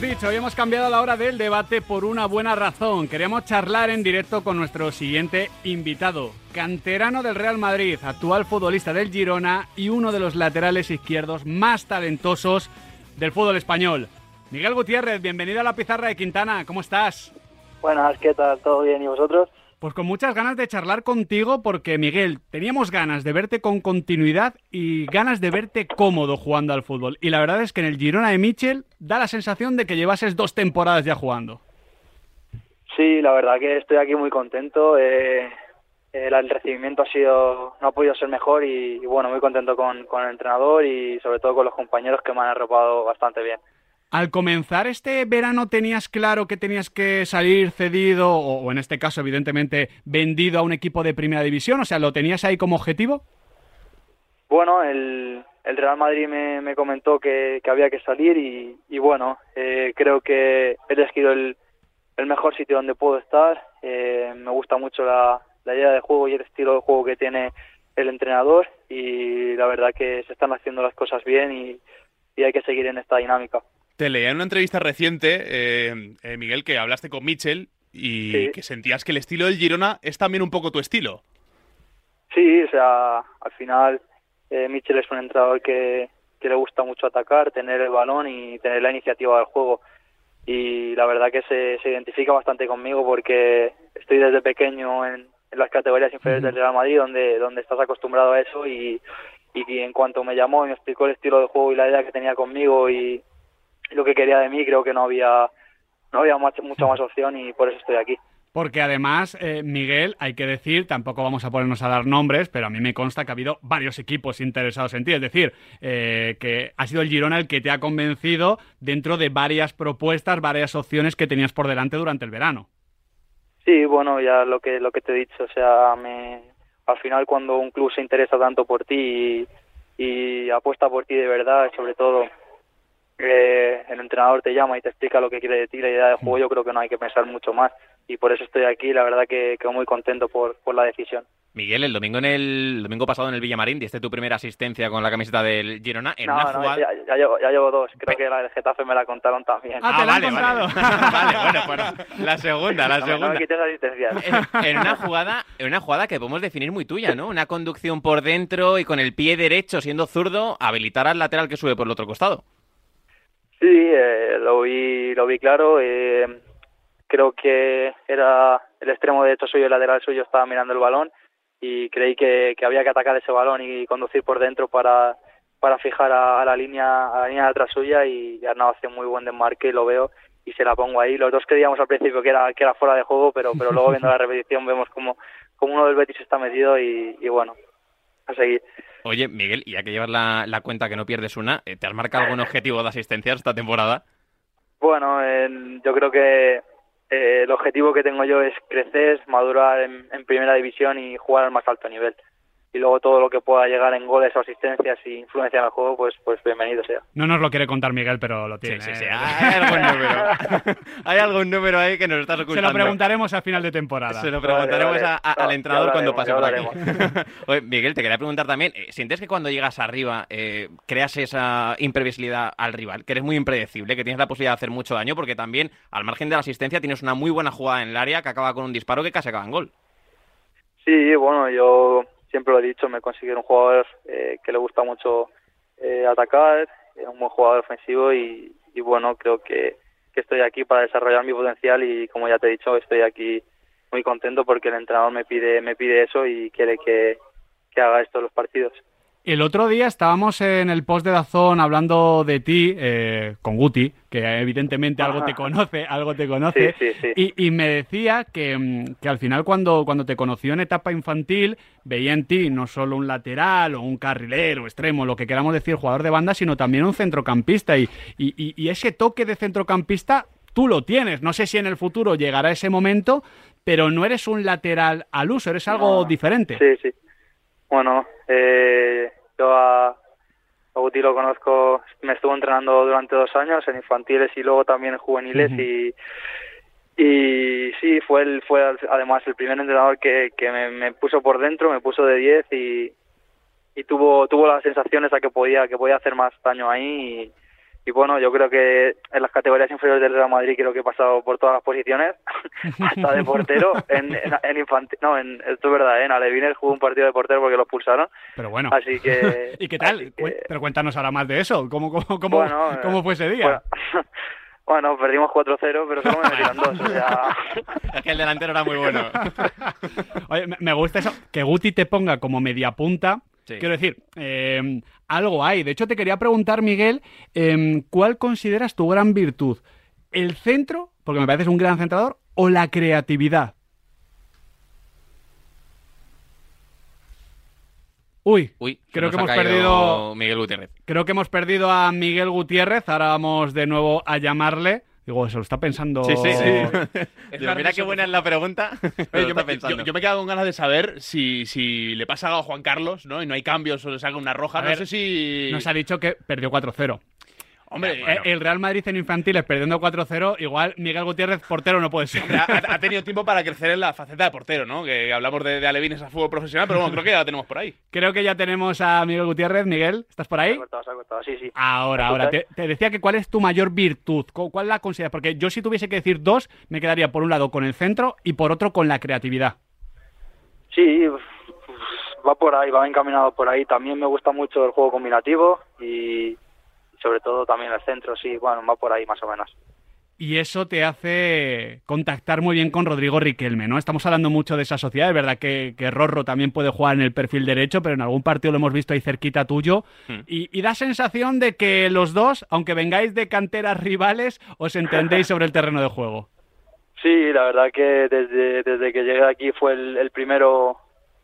Dicho, hoy hemos cambiado la hora del debate por una buena razón. Queremos charlar en directo con nuestro siguiente invitado, canterano del Real Madrid, actual futbolista del Girona y uno de los laterales izquierdos más talentosos del fútbol español. Miguel Gutiérrez, bienvenido a la pizarra de Quintana, ¿cómo estás? Buenas, ¿qué tal? ¿Todo bien? ¿Y vosotros? Pues con muchas ganas de charlar contigo porque, Miguel, teníamos ganas de verte con continuidad y ganas de verte cómodo jugando al fútbol. Y la verdad es que en el Girona de Michel da la sensación de que llevases dos temporadas ya jugando. Sí, la verdad que estoy aquí muy contento. Eh, el recibimiento ha sido, no ha podido ser mejor y, bueno, muy contento con, con el entrenador y sobre todo con los compañeros que me han arropado bastante bien. Al comenzar este verano tenías claro que tenías que salir cedido o, en este caso evidentemente vendido a un equipo de primera división, o sea, ¿lo tenías ahí como objetivo? Bueno, el, Real Madrid me, comentó que, había que salir y, bueno, eh, creo que he elegido el, mejor sitio donde puedo estar. Eh, me gusta mucho la, idea de juego y el estilo de juego que tiene el entrenador y la verdad que se están haciendo las cosas bien y hay que seguir en esta dinámica. Te leía en una entrevista reciente, eh, eh, Miguel, que hablaste con Mitchell y que sentías que el estilo del Girona es también un poco tu estilo. Sí, o sea, al final eh, Mitchell es un entrenador que, le gusta mucho atacar, tener el balón y tener la iniciativa del juego. Y la verdad que se, identifica bastante conmigo porque estoy desde pequeño en, las categorías inferiores del Real Madrid, donde, donde estás acostumbrado a eso y, y en cuanto me llamó y me explicó el estilo de juego y la idea que tenía conmigo y, lo que quería de mí, creo que no había, no había mucha más opción y por eso estoy aquí. Porque además, eh, Miguel, hay que decir, tampoco vamos a ponernos a dar nombres, pero a mí me consta que ha habido varios equipos interesados en ti. Es decir, eh, que ha sido el Girona el que te ha convencido dentro de varias propuestas, varias opciones que tenías por delante durante el verano. Sí, bueno, ya lo que, lo que te he dicho, o sea, me, al final cuando un club se interesa tanto por ti y, y apuesta por ti de verdad, sobre todo el entrenador te llama y te explica lo que quiere de ti, la idea de juego, mm. yo creo que no hay que pensar mucho más. Y por eso estoy aquí, la verdad que quedo muy contento por, por la decisión. Miguel, el domingo en el, domingo pasado en el Villamarín diste tu primera asistencia con la camiseta del Girona en una jugada... ya, llevo, ya, llevo, dos. Creo que la del Getafe me la contaron también. Ah, te la vale, vale. vale, bueno, la segunda, la segunda. No en, una jugada, en una jugada que podemos definir muy tuya, ¿no? Una conducción por dentro y con el pie derecho siendo zurdo habilitar al lateral que sube por el otro costado. Sí, eh, lo vi, lo vi claro. Eh, creo que era el extremo derecho suyo, el lateral suyo estaba mirando el balón y creí que, había que atacar ese balón y conducir por dentro para, para fijar a, la línea a la línea de atrás suya y Arnau hace muy buen desmarque y lo veo y se la pongo ahí. Los dos creíamos al principio que era que era fuera de juego, pero pero luego viendo la repetición vemos como, como uno del Betis está metido y, y bueno, a seguir. Oye, Miguel, ya que llevas la, cuenta que no pierdes una, eh, ¿te has marcado algún objetivo de asistencia esta temporada? Bueno, yo creo que eh, el objetivo que tengo yo es crecer, madurar en, primera división y jugar al más alto nivel y luego todo lo que pueda llegar en goles o asistencias y influencia en el juego, pues, pues bienvenido sea. No nos lo quiere contar Miguel, pero lo tiene. Sí, sí, ¿eh? Hay algún número. Hay algún número ahí que nos estás ocultando. Se lo preguntaremos a final de temporada. Se lo preguntaremos al entrenador cuando pase por aquí. Oye, Miguel, te quería preguntar también, eh, ¿sientes que cuando llegas arriba eh, creas esa imprevisibilidad al rival? Que eres muy impredecible, que tienes la posibilidad de hacer mucho daño, porque también, al margen de la asistencia, tienes una muy buena jugada en el área que acaba con un disparo que casi acaba en gol. Sí, bueno, yo siempre lo he dicho, me considero un jugador eh, que le gusta mucho eh, atacar, es un buen jugador ofensivo y, bueno, creo que, estoy aquí para desarrollar mi potencial y como ya te he dicho, estoy aquí muy contento porque el entrenador me pide, me pide eso y quiere que, que haga esto en los partidos. El otro día estábamos en el post de Dazón hablando de ti eh, con Guti, que evidentemente algo te conoce, algo te conoce, Y, me decía que, mm, que, al final cuando, cuando te conoció en etapa infantil veía en ti no solo un lateral o un carrilero, extremo, lo que queramos decir, jugador de banda, sino también un centrocampista y, y, y ese toque de centrocampista tú lo tienes. No sé si en el futuro llegará ese momento, pero no eres un lateral al uso, eres algo diferente. Sí, sí. Bueno, eh, yo a, Guti lo conozco, me estuvo entrenando durante dos años en infantiles y luego también en juveniles y y sí, fue el, fue además el primer entrenador que, que me, puso por dentro, me puso de 10 y, y tuvo tuvo las sensaciones a que podía que podía hacer más daño ahí y bueno, yo creo que en las categorías inferiores del Real Madrid creo que he pasado por todas las posiciones, hasta de portero, en, en, infantil, no, en, esto es verdad, ¿eh? en Alevines jugó un partido de portero porque lo expulsaron. Pero bueno. Así que... ¿Y qué tal? Pero cuéntanos ahora más de eso, ¿cómo, cómo, cómo, cómo fue ese día? Bueno, perdimos 4-0, pero solo me metieron dos, o sea... Es que el delantero era muy bueno. Oye, me gusta eso, que Guti te ponga como media Quiero decir, eh, algo hay. De hecho, te quería preguntar, Miguel, em, ¿cuál consideras tu gran virtud? ¿El centro, porque me pareces un gran centrador, o la creatividad? Uy, Uy creo que hemos perdido Miguel Gutiérrez. Creo que hemos perdido a Miguel Gutiérrez. Ahora vamos de nuevo a llamarle. Digo, se lo está pensando. Sí, sí, sí. mira qué buena es la pregunta. yo, me, yo, me, quedo con ganas de saber si, si le pasa algo a Juan Carlos, ¿no? Y no hay cambios o le saca una roja. no sé si. Nos ha dicho que perdió 4-0. Hombre, eh, el Real Madrid en infantiles perdiendo 4-0, igual Miguel Gutiérrez portero no puede ser. Ha, tenido tiempo para crecer en la faceta de portero, ¿no? Que hablamos de, de alevines a fútbol profesional, pero bueno, creo que ya la tenemos por ahí. Creo que ya tenemos a Miguel Gutiérrez. Miguel, ¿estás por ahí? sí, sí. Ahora, ahora. Te, decía que cuál es tu mayor virtud, cuál la consideras, porque yo si tuviese que decir dos, me quedaría por un lado con el centro y por otro con la creatividad. Sí, va por ahí, va encaminado por ahí. También me gusta mucho el juego combinativo y sobre todo también el centro, sí, bueno, va por ahí más o menos. Y eso te hace contactar muy bien con Rodrigo Riquelme, ¿no? Estamos hablando mucho de esa sociedad, es verdad que, que Rorro también puede jugar en el perfil derecho, pero en algún partido lo hemos visto ahí cerquita tuyo. Hmm. Y, y, da sensación de que los dos, aunque vengáis de canteras rivales, os entendéis sobre el terreno de juego. Sí, la verdad que desde, desde que llegué aquí fue el, primero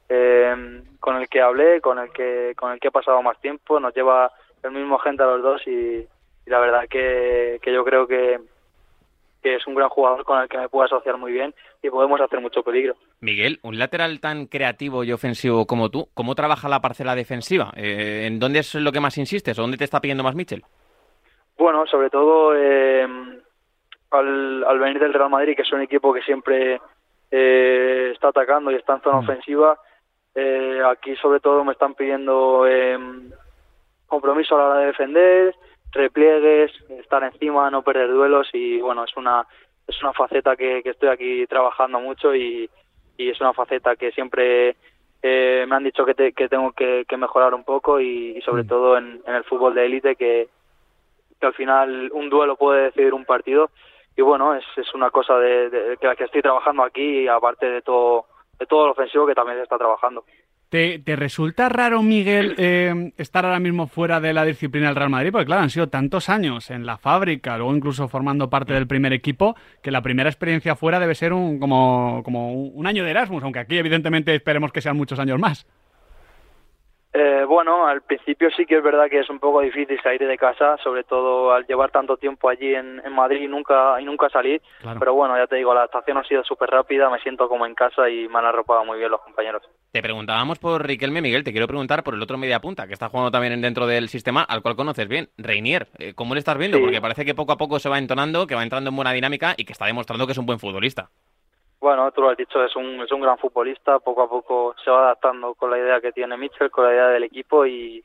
eh, con el que hablé, con el que, con el que he pasado más tiempo. Nos lleva el mismo gente a los dos y, la verdad que, yo creo que, que es un gran jugador con el que me puedo asociar muy bien y podemos hacer mucho peligro. Miguel, un lateral tan creativo y ofensivo como tú, ¿cómo trabaja la parcela defensiva? Eh, ¿En dónde es lo que más insistes o dónde te está pidiendo más Michel? Bueno, sobre todo eh, al, venir del Real Madrid, que es un equipo que siempre eh, está atacando y está en zona mm. ofensiva, aquí sobre todo me están pidiendo compromiso a la hora de defender, repliegues, estar encima, no perder duelos y bueno, es una es una faceta que, estoy aquí trabajando mucho y, es una faceta que siempre eh, me han dicho que, que tengo que, mejorar un poco y, sobre mm. todo en, el fútbol de élite que, al final un duelo puede decidir un partido y bueno, es, es una cosa de, de, que, que estoy trabajando aquí aparte de todo, de todo lo ofensivo que también se está trabajando. ¿Te, resulta raro, Miguel, eh, estar ahora mismo fuera de la disciplina del Real Madrid? Porque claro, han sido tantos años en la fábrica, luego incluso formando parte del primer equipo, que la primera experiencia fuera debe ser un, como, como un año de Erasmus, aunque aquí evidentemente esperemos que sean muchos años más. Eh, bueno, al principio sí que es verdad que es un poco difícil salir de casa, sobre todo al llevar tanto tiempo allí en, Madrid y nunca, y nunca salir. Pero bueno, ya te digo, la adaptación ha sido súper rápida, me siento como en casa y me han arropado muy bien los compañeros. Te preguntábamos por Riquelme, Miguel, te quiero preguntar por el otro media punta, que está jugando también dentro del sistema, al cual conoces bien, Reinier. Eh, ¿Cómo le estás viendo? Porque parece que poco a poco se va entonando, que va entrando en buena dinámica y que está demostrando que es un buen futbolista. Bueno, tú lo has dicho, es un, es un gran futbolista, poco a poco se va adaptando con la idea que tiene Mitchell, con la idea del equipo y,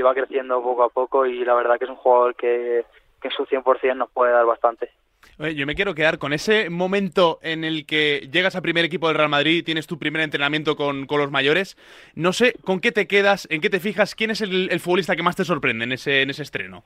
va creciendo poco a poco y la verdad que es un jugador que, que en su 100% nos puede dar bastante. Yo me quiero quedar con ese momento en el que llegas al primer equipo del Real Madrid, tienes tu primer entrenamiento con, con los mayores. No sé, ¿con qué te quedas? ¿En qué te fijas? ¿Quién es el, futbolista que más te sorprende en ese, en ese estreno?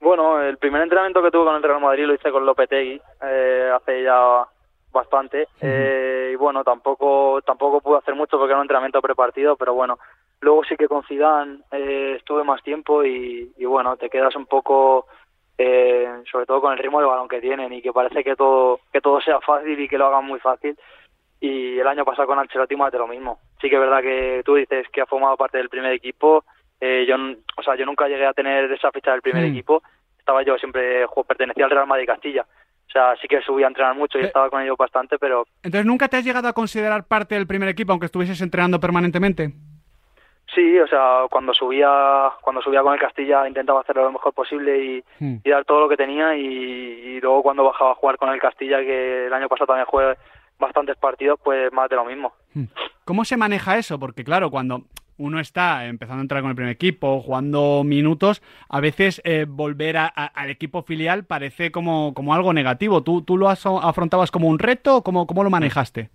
Bueno, el primer entrenamiento que tuve con el Real Madrid lo hice con Lopetegui eh, hace ya bastante eh, y bueno tampoco tampoco pude hacer mucho porque era un entrenamiento prepartido pero bueno luego sí que con Zidane eh, estuve más tiempo y, bueno te quedas un poco eh, sobre todo con el ritmo de balón que tienen y que parece que todo que todo sea fácil y que lo hagan muy fácil. Y el año pasado con Ancelotti más de lo mismo. Sí que es verdad que tú dices que ha formado parte del primer equipo. Yo o sea yo nunca llegué a tener esa ficha del primer mm. equipo. Estaba yo siempre pertenecía al Real Madrid Castilla. O sea, sí que subí a entrenar mucho y eh, estaba con ellos bastante, pero... Entonces, ¿nunca te has llegado a considerar parte del primer equipo, aunque estuvieses entrenando permanentemente? Sí, o sea, cuando subía, cuando subía con el Castilla intentaba hacerlo lo mejor posible y, hmm. dar todo lo que tenía y, luego cuando bajaba a jugar con el Castilla, que el año pasado también jugué bastantes partidos, pues más de lo mismo. Hmm. ¿Cómo se maneja eso? Porque claro, cuando uno está empezando a entrar con el primer equipo, jugando minutos, a veces eh, volver al equipo filial parece como, como algo negativo. ¿Tú, ¿Tú lo afrontabas como un reto o cómo, cómo lo manejaste?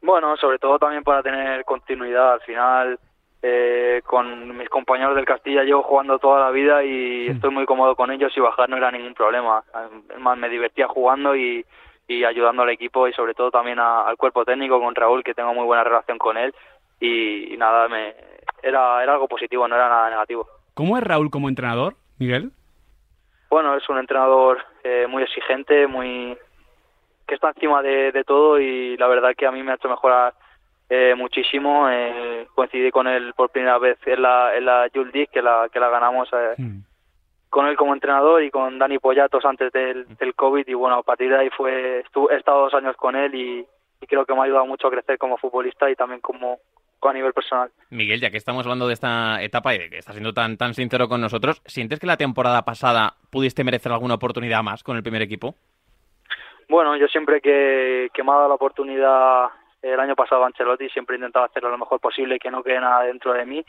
Bueno, sobre todo también para tener continuidad. Al final, eh, con mis compañeros del Castilla llevo jugando toda la vida y estoy muy cómodo con ellos y bajar no era ningún problema. Además, me divertía jugando y, y ayudando al equipo y sobre todo también al cuerpo técnico con Raúl, que tengo muy buena relación con él. Y, nada, me, era, era algo positivo, no era nada negativo. ¿Cómo es Raúl como entrenador, Miguel? Bueno, es un entrenador eh, muy exigente, muy que está encima de, todo y la verdad que a mí me ha hecho mejorar eh, muchísimo. Eh, coincidí con él por primera vez en la, en la Jules que la, que la ganamos eh, hmm. con él como entrenador y con Dani Pollatos antes del, del COVID y bueno, a partir de ahí fue, he estado dos años con él y, creo que me ha ayudado mucho a crecer como futbolista y también como, a nivel personal. Miguel, ya que estamos hablando de esta etapa y de que estás siendo tan, tan sincero con nosotros, ¿sientes que la temporada pasada pudiste merecer alguna oportunidad más con el primer equipo? Bueno, yo siempre que, que me ha dado la oportunidad el año pasado Ancelotti siempre he intentado hacerlo lo mejor posible que no quede nada dentro de mí.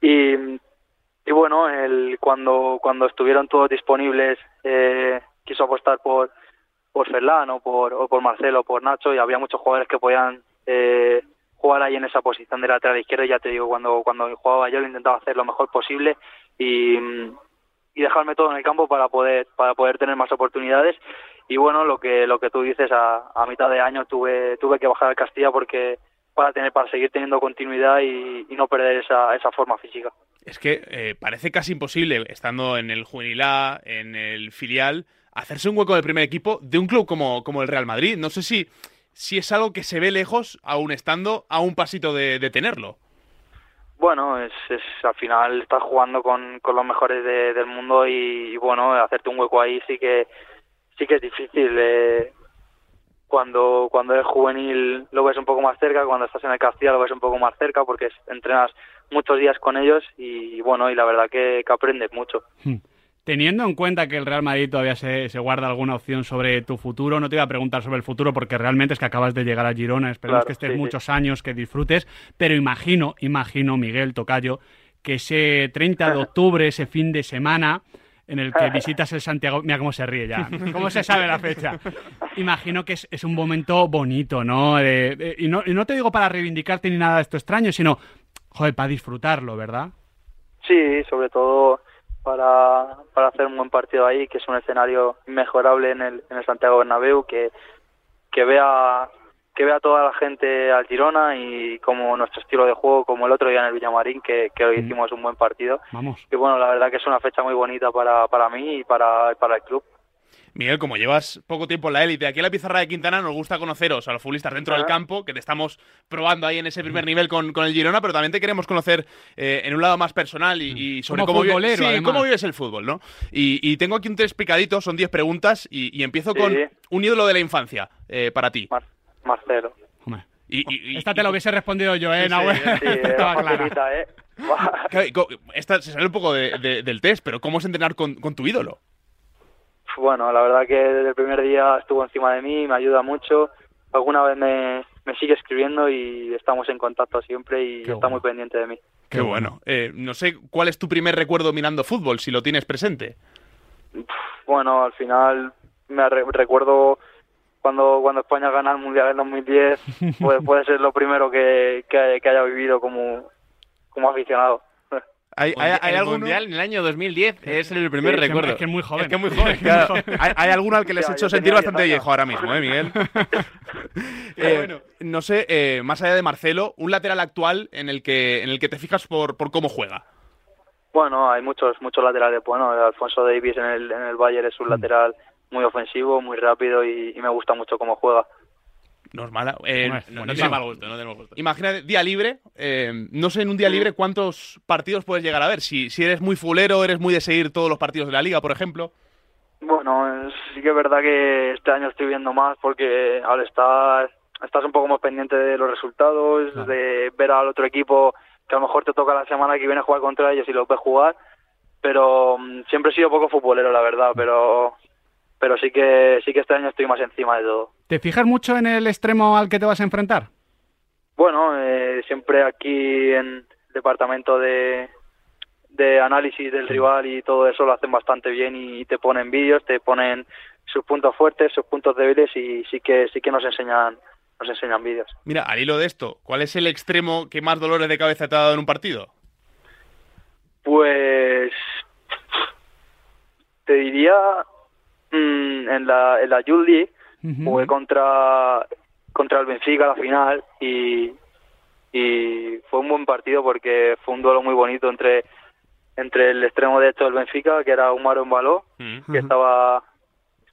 Y, y bueno el, cuando cuando estuvieron todos disponibles eh, quiso apostar por por Ferlán o por o por Marcelo o por Nacho y había muchos jugadores que podían eh, jugar ahí en esa posición de lateral izquierdo. Y ya te digo cuando cuando jugaba yo lo intentaba hacer lo mejor posible y y dejarme todo en el campo para poder para poder tener más oportunidades y bueno lo que lo que tú dices a, a mitad de año tuve tuve que bajar al Castilla porque para tener para seguir teniendo continuidad y, no perder esa, esa forma física. Es que eh, parece casi imposible estando en el juvenil A en el filial hacerse un hueco del primer equipo de un club como, como el Real Madrid. No sé si si es algo que se ve lejos aún estando a un pasito de, de tenerlo. Bueno, es, es, al final estás jugando con, con los mejores del mundo y, bueno, hacerte un hueco ahí sí que sí que es difícil. Eh, cuando cuando eres juvenil lo ves un poco más cerca, cuando estás en el Castilla lo ves un poco más cerca porque entrenas muchos días con ellos y, bueno, y la verdad que, que aprendes mucho. Hmm. Teniendo en cuenta que el Real Madrid todavía se, se, guarda alguna opción sobre tu futuro, no te iba a preguntar sobre el futuro porque realmente es que acabas de llegar a Girona, esperemos que estés muchos años, que disfrutes, pero imagino, imagino, Miguel Tocayo, que ese 30 de octubre, ese fin de semana en el que visitas el Santiago, mira cómo se ríe ya, cómo se sabe la fecha. Imagino que es, es un momento bonito, ¿no? y ¿no? y no te digo para reivindicarte ni nada de esto extraño, sino, joder, para disfrutarlo, ¿verdad? Sí, sobre todo para, para hacer un buen partido ahí, que es un escenario inmejorable en el, en el Santiago Bernabéu, que, que vea que vea toda la gente al Girona y como nuestro estilo de juego, como el otro día en el Villamarín, que, que hoy mm. hicimos un buen partido. Vamos. Y bueno, la verdad que es una fecha muy bonita para, para mí y para, para el club. Miguel, como llevas poco tiempo en la élite, aquí en la pizarra de Quintana nos gusta conoceros a los futbolistas dentro del campo, que te estamos probando ahí en ese primer nivel con, el Girona, pero también te queremos conocer eh, en un lado más personal y, sobre cómo, vives, cómo vives el fútbol, ¿no? Y, tengo aquí un tres picaditos, son diez preguntas, y, empiezo con un ídolo de la infancia eh, para ti. Marcelo. Y, Esta te lo hubiese respondido yo, ¿eh, Nahuel? Sí, Estaba clara. ¿eh? Esta se sale un poco del test, pero ¿cómo es entrenar con tu ídolo? bueno, la verdad que desde el primer día estuvo encima de mí, me ayuda mucho. Alguna vez me, sigue escribiendo y estamos en contacto siempre y está muy pendiente de mí. Qué bueno. Eh, no sé cuál es tu primer recuerdo mirando fútbol, si lo tienes presente. Bueno, al final me recuerdo cuando cuando España gana el Mundial en 2010, puede, puede ser lo primero que, que, que haya vivido como, como aficionado. Hay, el Mundial en el año 2010 es el primer recuerdo. Es que es muy joven. Es que muy joven, hay, alguno al que les he hecho sentir bastante viejo ahora mismo, ¿eh, Miguel? Eh, bueno, no sé, eh, más allá de Marcelo, un lateral actual en el que, en el que te fijas por, por cómo juega. Bueno, hay muchos muchos laterales. Bueno, Alfonso Davis en el, en el Bayern es un mm. lateral muy ofensivo, muy rápido y me gusta mucho cómo juega. No es mala. Eh, no, tiene mal gusto, no tenemos gusto. Imagínate, día libre. Eh, no sé en un día libre cuántos partidos puedes llegar a ver. Si, si eres muy fulero, eres muy de seguir todos los partidos de la liga, por ejemplo. Bueno, sí que es verdad que este año estoy viendo más porque al estar estás un poco más pendiente de los resultados, de ver al otro equipo que a lo mejor te toca la semana que viene a jugar contra ellos y lo ves jugar. Pero mm, siempre he sido poco futbolero, la verdad. Pero pero sí que sí que este año estoy más encima de todo. ¿Te fijas mucho en el extremo al que te vas a enfrentar? Bueno, eh, siempre aquí en departamento de, de análisis del rival y todo eso lo hacen bastante bien y te ponen vídeos, te ponen sus puntos fuertes, sus puntos débiles y sí que sí que nos enseñan nos enseñan vídeos. Mira, al hilo de esto, ¿cuál es el extremo que más dolores de cabeza te ha dado en un partido? Pues te diría en la en la Youth jugué contra contra el Benfica a la final y y fue un buen partido porque fue un duelo muy bonito entre entre el extremo derecho del Benfica que era Umaro Embaló mm. que estaba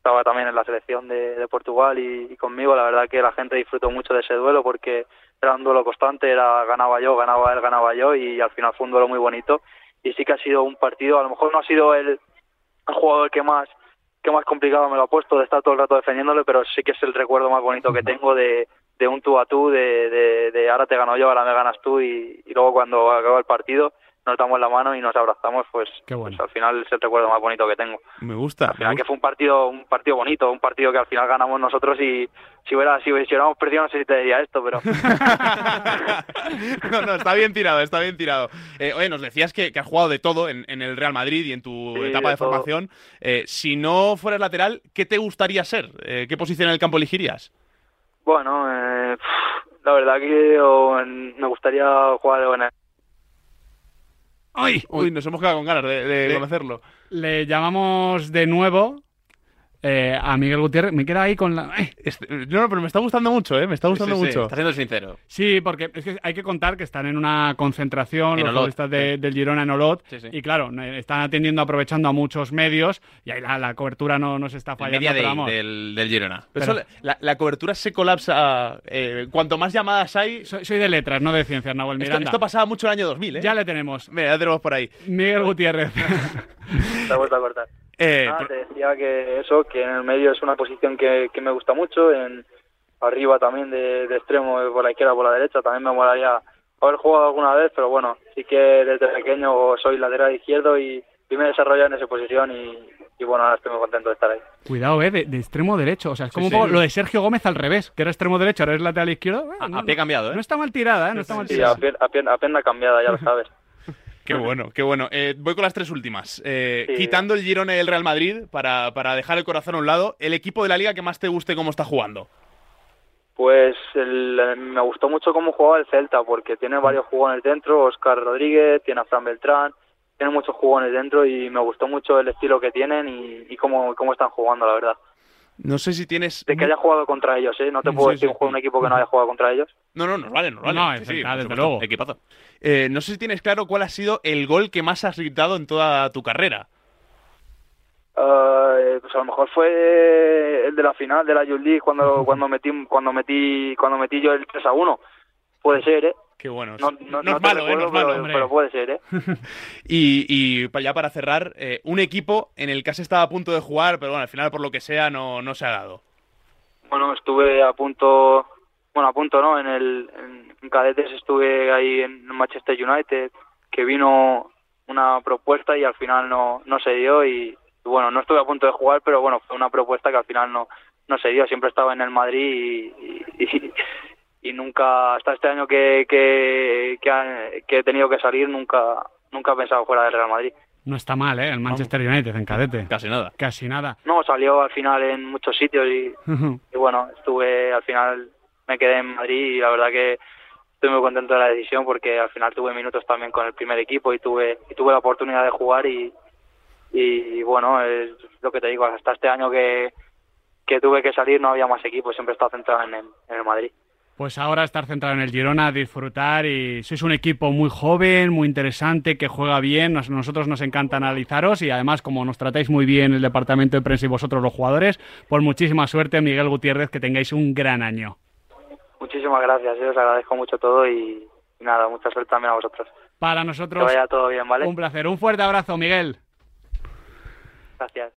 estaba también en la selección de, Portugal y, conmigo. La verdad que la gente disfrutó mucho de ese duelo porque era un duelo constante era ganaba yo ganaba él ganaba yo y al final fue un duelo muy bonito. Y sí que ha sido un partido, a lo mejor no ha sido el, jugador que más que más complicado me lo ha puesto de estar todo el rato defendiéndole, pero sí que es el recuerdo más bonito que tengo de, de un tú a tú, de, de, ahora te gano yo, ahora me ganas tú y, y luego cuando acaba el partido nos damos la mano y nos abrazamos, pues, pues, al final es el recuerdo más bonito que tengo. Me gusta. Al final que fue un partido, un partido bonito, un partido que al final ganamos nosotros y si hubiera, si, hubiéramos perdido no sé si te diría esto, pero. no, no, está bien tirado, está bien tirado. Eh, oye, nos decías que, has jugado de todo en, el Real Madrid y en tu etapa de, formación. Eh, si no fueras lateral, ¿qué te gustaría ser? Eh, ¿Qué posición en el campo elegirías? Bueno, la verdad que me gustaría jugar en el ¡Ay! Uy, nos hemos quedado con ganas de, conocerlo. Le llamamos de nuevo eh, a Miguel Gutiérrez, me queda ahí con la... Este, no, no, pero me está gustando mucho, ¿eh? Me está gustando mucho. Está siendo sincero. Sí, porque es que hay que contar que están en una concentración los futbolistas del Girona en Olot y claro, están atendiendo, aprovechando a muchos medios y ahí la, cobertura no nos está fallando. Media del, del, Girona. Pero la, cobertura se colapsa eh, cuanto más llamadas hay... Soy, de letras, no de ciencias, Nahuel Miranda. Esto, pasaba mucho el año 2000, ¿eh? Ya le tenemos. Mira, ya tenemos por ahí. Miguel Gutiérrez. Se ha vuelto a cortar. Eh, te decía que eso, que en el medio es una posición que, me gusta mucho, en arriba también de, extremo, por la izquierda, por la derecha, también me molaría haber jugado alguna vez, pero bueno, sí que desde pequeño soy lateral izquierdo y, me he desarrollado en esa posición y, bueno, ahora estoy muy contento de estar ahí. Cuidado, ¿eh? De, extremo derecho. O sea, es como lo de Sergio Gómez al revés, que era extremo derecho, ahora es lateral izquierdo. a, pie cambiado, ¿eh? No está mal tirada, ¿eh? No está mal tirada. Sí, a, pie, a, cambiada, ya lo sabes. Qué bueno, qué bueno. Eh, voy con las tres últimas. Eh, quitando el Girona y el Real Madrid, para, dejar el corazón a un lado, ¿el equipo de la liga que más te guste cómo está jugando? Pues me gustó mucho cómo jugaba el Celta, porque tiene varios jugones dentro, Oscar Rodríguez, tiene a Fran Beltrán, tiene muchos jugones dentro y me gustó mucho el estilo que tienen y, cómo, cómo están jugando, la verdad. No sé si tienes. De que haya jugado contra ellos, ¿eh? No te puedo decir un, equipo que no haya jugado contra ellos. No, no, no vale, no vale. No, sí, desde luego. Equipazo. Eh, no sé si tienes claro cuál ha sido el gol que más has gritado en toda tu carrera. Uh, pues a lo mejor fue el de la final de la Youth League cuando, cuando metí cuando metí cuando metí yo el 3 a 1. Puede ser, ¿eh? Qué bueno. No, es malo, ¿eh? No es malo, pero, puede ser, ¿eh? y, y ya para cerrar, eh, un equipo en el que has estado a punto de jugar, pero bueno, al final por lo que sea no, no se ha dado. Bueno, estuve a punto, bueno, a punto no, en el en, cadetes estuve ahí en Manchester United, que vino una propuesta y al final no, no se dio y, bueno, no estuve a punto de jugar, pero bueno, fue una propuesta que al final no, no se dio, siempre estaba en el Madrid y y nunca, hasta este año que, que, que, he tenido que salir, nunca, nunca he pensado fuera del Real Madrid. No está mal, ¿eh? El Manchester United en cadete. Casi nada. Casi nada. No, salió al final en muchos sitios y, y bueno, estuve, al final me quedé en Madrid y la verdad que estoy muy contento de la decisión porque al final tuve minutos también con el primer equipo y tuve, y tuve la oportunidad de jugar y, y, bueno, es lo que te digo, hasta este año que, que tuve que salir no había más equipos, siempre he estado centrado en el Madrid. Pues ahora estar centrado en el Girona, disfrutar y sois un equipo muy joven, muy interesante, que juega bien. nosotros nos encanta analizaros y además como nos tratáis muy bien el departamento de prensa y vosotros los jugadores, pues muchísima suerte Miguel Gutiérrez, que tengáis un gran año. Muchísimas gracias, yo os agradezco mucho todo y, nada, mucha suerte también a vosotros. Para nosotros que vaya todo bien, ¿vale? un placer. Un fuerte abrazo, Miguel. Gracias.